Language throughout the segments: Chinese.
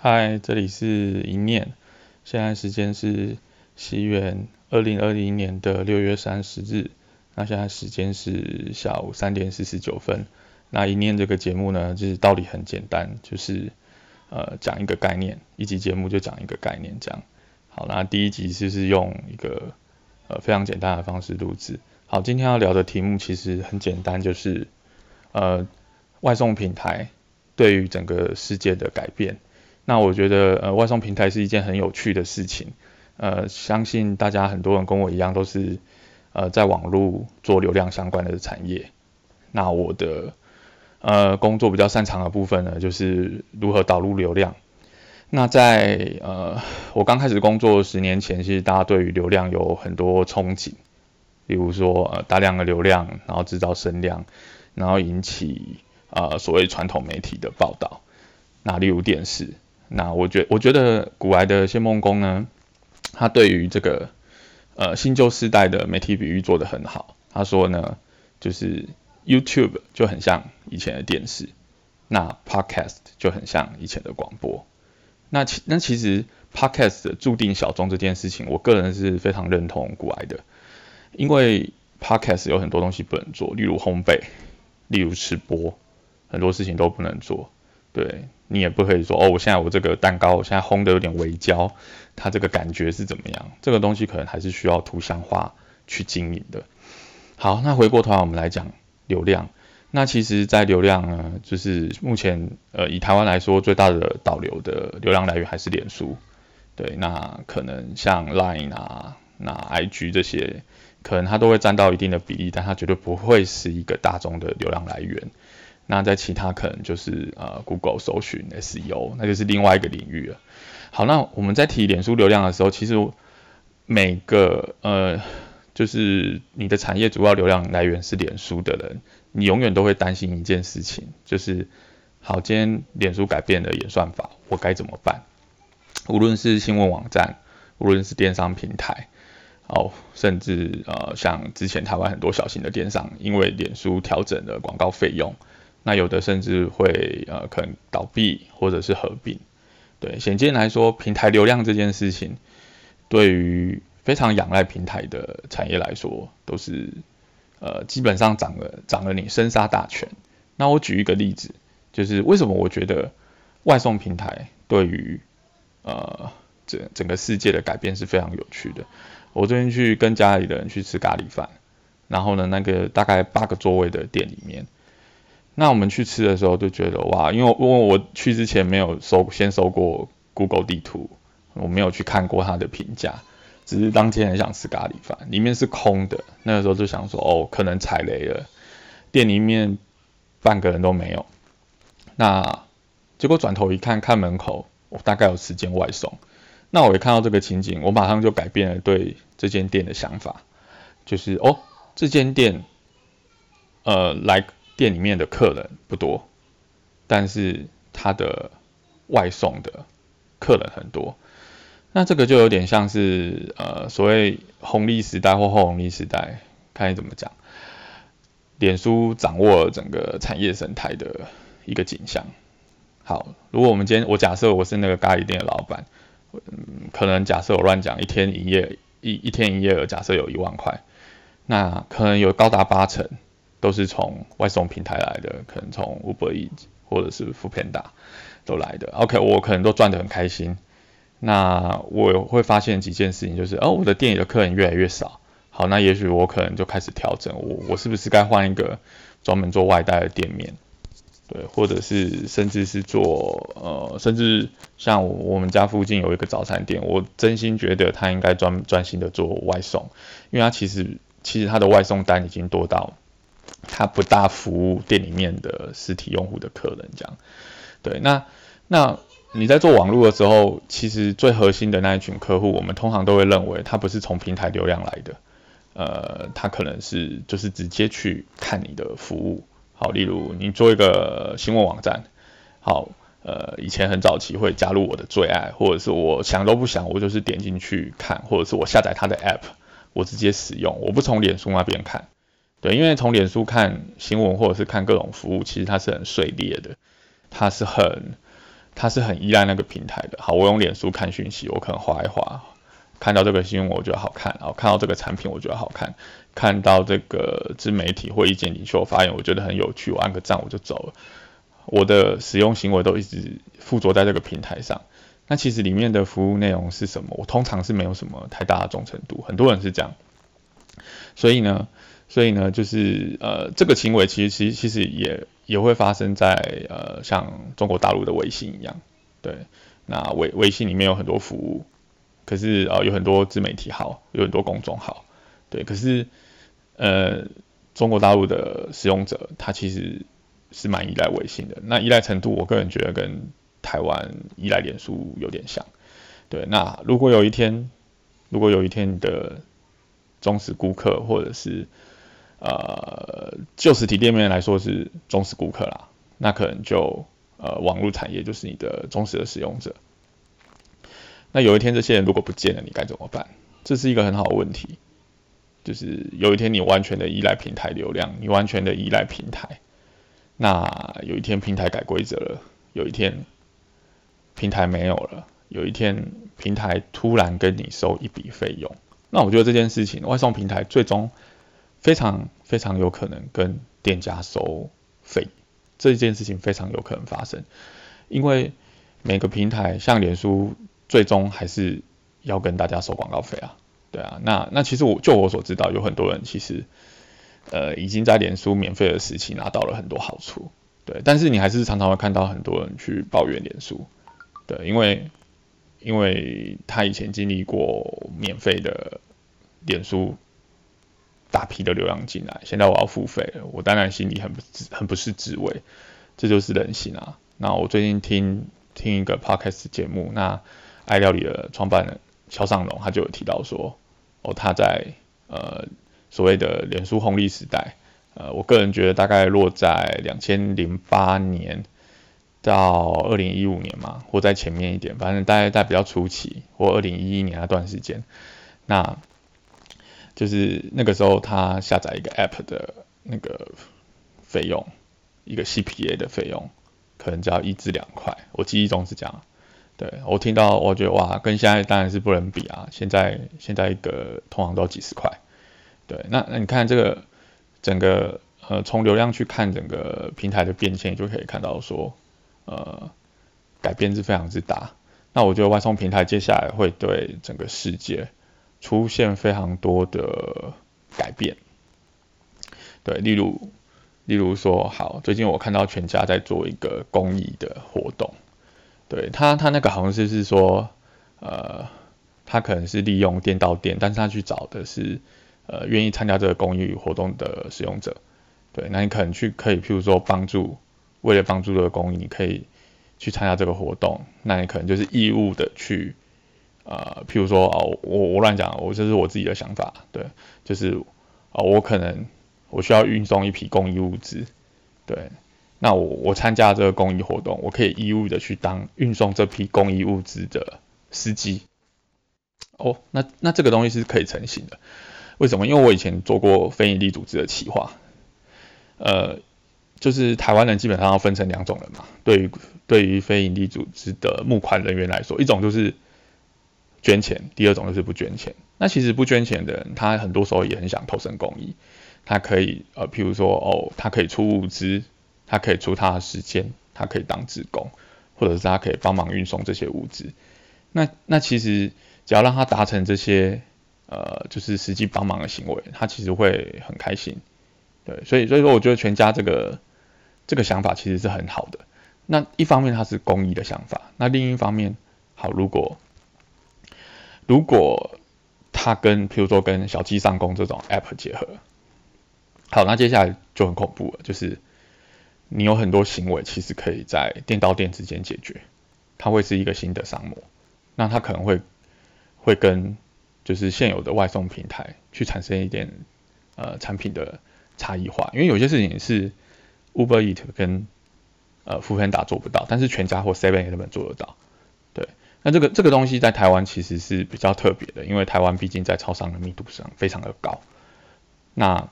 嗨，这里是一念，现在时间是西元二零二零年的六月三十日，那现在时间是下午三点四十九分。那一念这个节目呢，就是道理很简单，就是呃讲一个概念，一集节目就讲一个概念这样。好，那第一集就是用一个呃非常简单的方式录制。好，今天要聊的题目其实很简单，就是呃外送平台对于整个世界的改变。那我觉得，呃，外送平台是一件很有趣的事情，呃，相信大家很多人跟我一样都是，呃，在网络做流量相关的产业。那我的，呃，工作比较擅长的部分呢，就是如何导入流量。那在，呃，我刚开始工作十年前，其实大家对于流量有很多憧憬，比如说，呃，大量的流量，然后制造声量，然后引起，呃，所谓传统媒体的报道，那例如电视。那我觉我觉得古埃的谢梦工呢，他对于这个呃新旧时代的媒体比喻做得很好。他说呢，就是 YouTube 就很像以前的电视，那 Podcast 就很像以前的广播。那其那其实 Podcast 注定小众这件事情，我个人是非常认同古埃的，因为 Podcast 有很多东西不能做，例如烘焙，例如吃播，很多事情都不能做。对你也不可以说哦，我现在我这个蛋糕，我现在烘的有点微焦，它这个感觉是怎么样？这个东西可能还是需要图像化去经营的。好，那回过头来我们来讲流量。那其实，在流量呢，就是目前呃以台湾来说，最大的导流的流量来源还是脸书。对，那可能像 Line 啊、那 IG 这些，可能它都会占到一定的比例，但它绝对不会是一个大众的流量来源。那在其他可能就是呃 Google 搜寻 SEO，那就是另外一个领域了。好，那我们在提脸书流量的时候，其实每个呃就是你的产业主要流量来源是脸书的人，你永远都会担心一件事情，就是好，今天脸书改变了演算法，我该怎么办？无论是新闻网站，无论是电商平台，哦，甚至呃像之前台湾很多小型的电商，因为脸书调整了广告费用。那有的甚至会呃可能倒闭或者是合并，对，显见来说，平台流量这件事情，对于非常仰赖平台的产业来说，都是呃基本上掌了掌了你生杀大权。那我举一个例子，就是为什么我觉得外送平台对于呃整整个世界的改变是非常有趣的。我最近去跟家里的人去吃咖喱饭，然后呢，那个大概八个座位的店里面。那我们去吃的时候就觉得哇，因为因为我去之前没有搜先搜过 Google 地图，我没有去看过它的评价，只是当天很想吃咖喱饭，里面是空的。那个时候就想说哦，可能踩雷了，店里面半个人都没有。那结果转头一看，看门口，我大概有时间外送。那我一看到这个情景，我马上就改变了对这间店的想法，就是哦，这间店，呃，来。店里面的客人不多，但是他的外送的客人很多，那这个就有点像是呃所谓红利时代或后红利时代，看你怎么讲。脸书掌握整个产业生态的一个景象。好，如果我们今天我假设我是那个咖喱店的老板，嗯，可能假设我乱讲，一天营业一一天营业额假设有一万块，那可能有高达八成。都是从外送平台来的，可能从 Uber E 或者是 f o o Panda 都来的。OK，我可能都赚得很开心。那我会发现几件事情，就是哦，我的店里的客人越来越少。好，那也许我可能就开始调整，我我是不是该换一个专门做外带的店面？对，或者是甚至是做呃，甚至像我们家附近有一个早餐店，我真心觉得他应该专专心的做外送，因为他其实其实他的外送单已经多到。它不大服务店里面的实体用户的客人，这样，对，那那你在做网络的时候，其实最核心的那一群客户，我们通常都会认为他不是从平台流量来的，呃，他可能是就是直接去看你的服务，好，例如你做一个新闻网站，好，呃，以前很早期会加入我的最爱，或者是我想都不想，我就是点进去看，或者是我下载他的 app，我直接使用，我不从脸书那边看。对，因为从脸书看新闻或者是看各种服务，其实它是很碎裂的，它是很，它是很依赖那个平台的。好，我用脸书看讯息，我可能划一划，看到这个新闻我觉得好看，然后看到这个产品我觉得好看，看到这个自媒体或意见领袖发言，我觉得很有趣，我按个赞我就走了。我的使用行为都一直附着在这个平台上。那其实里面的服务内容是什么？我通常是没有什么太大的忠诚度，很多人是这样。所以呢，所以呢，就是呃，这个行为其实其实其实也也会发生在呃像中国大陆的微信一样，对。那微微信里面有很多服务，可是呃有很多自媒体号，有很多公众号，对。可是呃中国大陆的使用者他其实是蛮依赖微信的，那依赖程度我个人觉得跟台湾依赖脸书有点像，对。那如果有一天，如果有一天你的忠实顾客，或者是呃就实体店面来说是忠实顾客啦，那可能就呃网络产业就是你的忠实的使用者。那有一天这些人如果不见了，你该怎么办？这是一个很好的问题。就是有一天你完全的依赖平台流量，你完全的依赖平台，那有一天平台改规则了，有一天。平台没有了，有一天平台突然跟你收一笔费用，那我觉得这件事情，外送平台最终非常非常有可能跟店家收费，这件事情非常有可能发生，因为每个平台像脸书，最终还是要跟大家收广告费啊，对啊，那那其实我就我所知道，有很多人其实呃已经在脸书免费的时期拿到了很多好处，对，但是你还是常常会看到很多人去抱怨脸书。对，因为因为他以前经历过免费的脸书大批的流量进来，现在我要付费，我当然心里很不很不是滋味，这就是人性啊。那我最近听听一个 podcast 节目，那爱料理的创办人肖尚龙他就有提到说，哦他在呃所谓的脸书红利时代，呃我个人觉得大概落在两千零八年。到二零一五年嘛，或在前面一点，反正大概在比较初期，或二零一一年那段时间，那就是那个时候他下载一个 App 的那个费用，一个 CPA 的费用，可能只要一至两块，我记忆中是这样。对我听到，我觉得哇，跟现在当然是不能比啊，现在现在一个通常都几十块。对，那那你看这个整个呃从流量去看整个平台的变迁，就可以看到说。呃，改变是非常之大。那我觉得外送平台接下来会对整个世界出现非常多的改变。对，例如，例如说，好，最近我看到全家在做一个公益的活动。对他，他那个好像是是说，呃，他可能是利用店到店，但是他去找的是呃愿意参加这个公益活动的使用者。对，那你可能去可以，譬如说帮助。为了帮助这个公益，你可以去参加这个活动，那你可能就是义务的去，呃，譬如说哦，我我乱讲，我这是我自己的想法，对，就是啊，我可能我需要运送一批公益物资，对，那我我参加这个公益活动，我可以义务的去当运送这批公益物资的司机，哦，那那这个东西是可以成型的，为什么？因为我以前做过非营利组织的企划，呃。就是台湾人基本上要分成两种人嘛，对于对于非营利组织的募款人员来说，一种就是捐钱，第二种就是不捐钱。那其实不捐钱的人，他很多时候也很想投身公益，他可以呃，譬如说哦，他可以出物资，他可以出他的时间，他可以当职工，或者是他可以帮忙运送这些物资。那那其实只要让他达成这些呃，就是实际帮忙的行为，他其实会很开心。对，所以所以说我觉得全家这个。这个想法其实是很好的。那一方面它是公益的想法，那另一方面，好，如果如果它跟，譬如说跟小鸡上工这种 app 结合，好，那接下来就很恐怖了，就是你有很多行为其实可以在店到店之间解决，它会是一个新的商模，那它可能会会跟就是现有的外送平台去产生一点呃产品的差异化，因为有些事情是。Uber Eat 跟呃富平达做不到，但是全家或 Seven Eleven 做得到。那这个这个东西在台湾其实是比较特别的，因为台湾毕竟在超商的密度上非常的高。那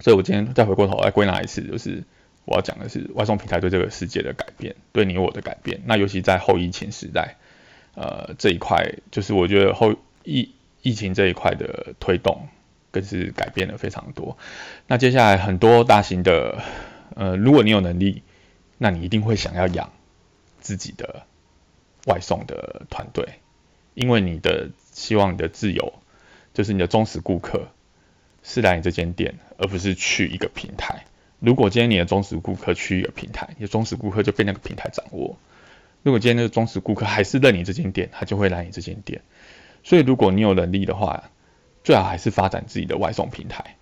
所以我今天再回过头来归纳一次，就是我要讲的是外送平台对这个世界的改变，对你我的改变。那尤其在后疫情时代，呃，这一块就是我觉得后疫疫情这一块的推动，更是改变了非常多。那接下来很多大型的，呃，如果你有能力，那你一定会想要养自己的外送的团队，因为你的希望你的自由，就是你的忠实顾客是来你这间店，而不是去一个平台。如果今天你的忠实顾客去一个平台，你的忠实顾客就被那个平台掌握。如果今天那个忠实顾客还是认你这间店，他就会来你这间店。所以如果你有能力的话，最好还是发展自己的外送平台。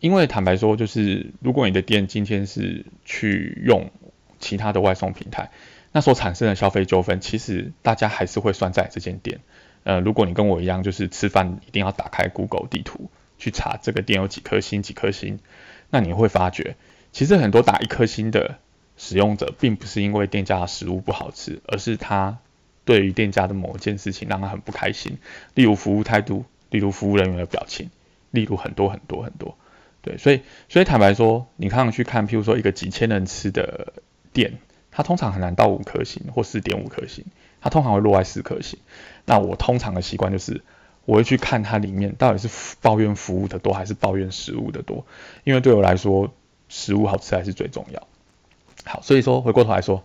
因为坦白说，就是如果你的店今天是去用其他的外送平台，那所产生的消费纠纷，其实大家还是会算在这间店。呃，如果你跟我一样，就是吃饭一定要打开 Google 地图去查这个店有几颗星，几颗星。那你会发觉，其实很多打一颗星的使用者，并不是因为店家的食物不好吃，而是他对于店家的某件事情让他很不开心，例如服务态度，例如服务人员的表情，例如很多很多很多。对，所以所以坦白说，你看上去看，譬如说一个几千人吃的店，它通常很难到五颗星或四点五颗星，它通常会落在四颗星。那我通常的习惯就是。我会去看它里面到底是抱怨服务的多还是抱怨食物的多，因为对我来说，食物好吃还是最重要。好，所以说回过头来说，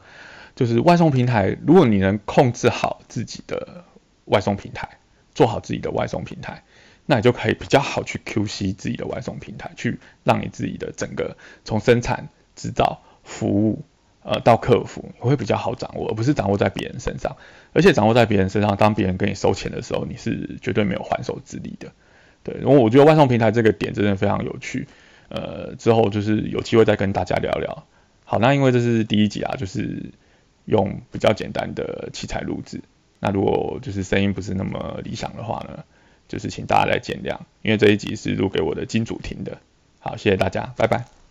就是外送平台，如果你能控制好自己的外送平台，做好自己的外送平台，那你就可以比较好去 QC 自己的外送平台，去让你自己的整个从生产、制造、服务。呃，到客服你会比较好掌握，而不是掌握在别人身上。而且掌握在别人身上，当别人跟你收钱的时候，你是绝对没有还手之力的。对，因为我觉得外送平台这个点真的非常有趣。呃，之后就是有机会再跟大家聊聊。好，那因为这是第一集啊，就是用比较简单的器材录制。那如果就是声音不是那么理想的话呢，就是请大家来见谅，因为这一集是录给我的金主听的。好，谢谢大家，拜拜。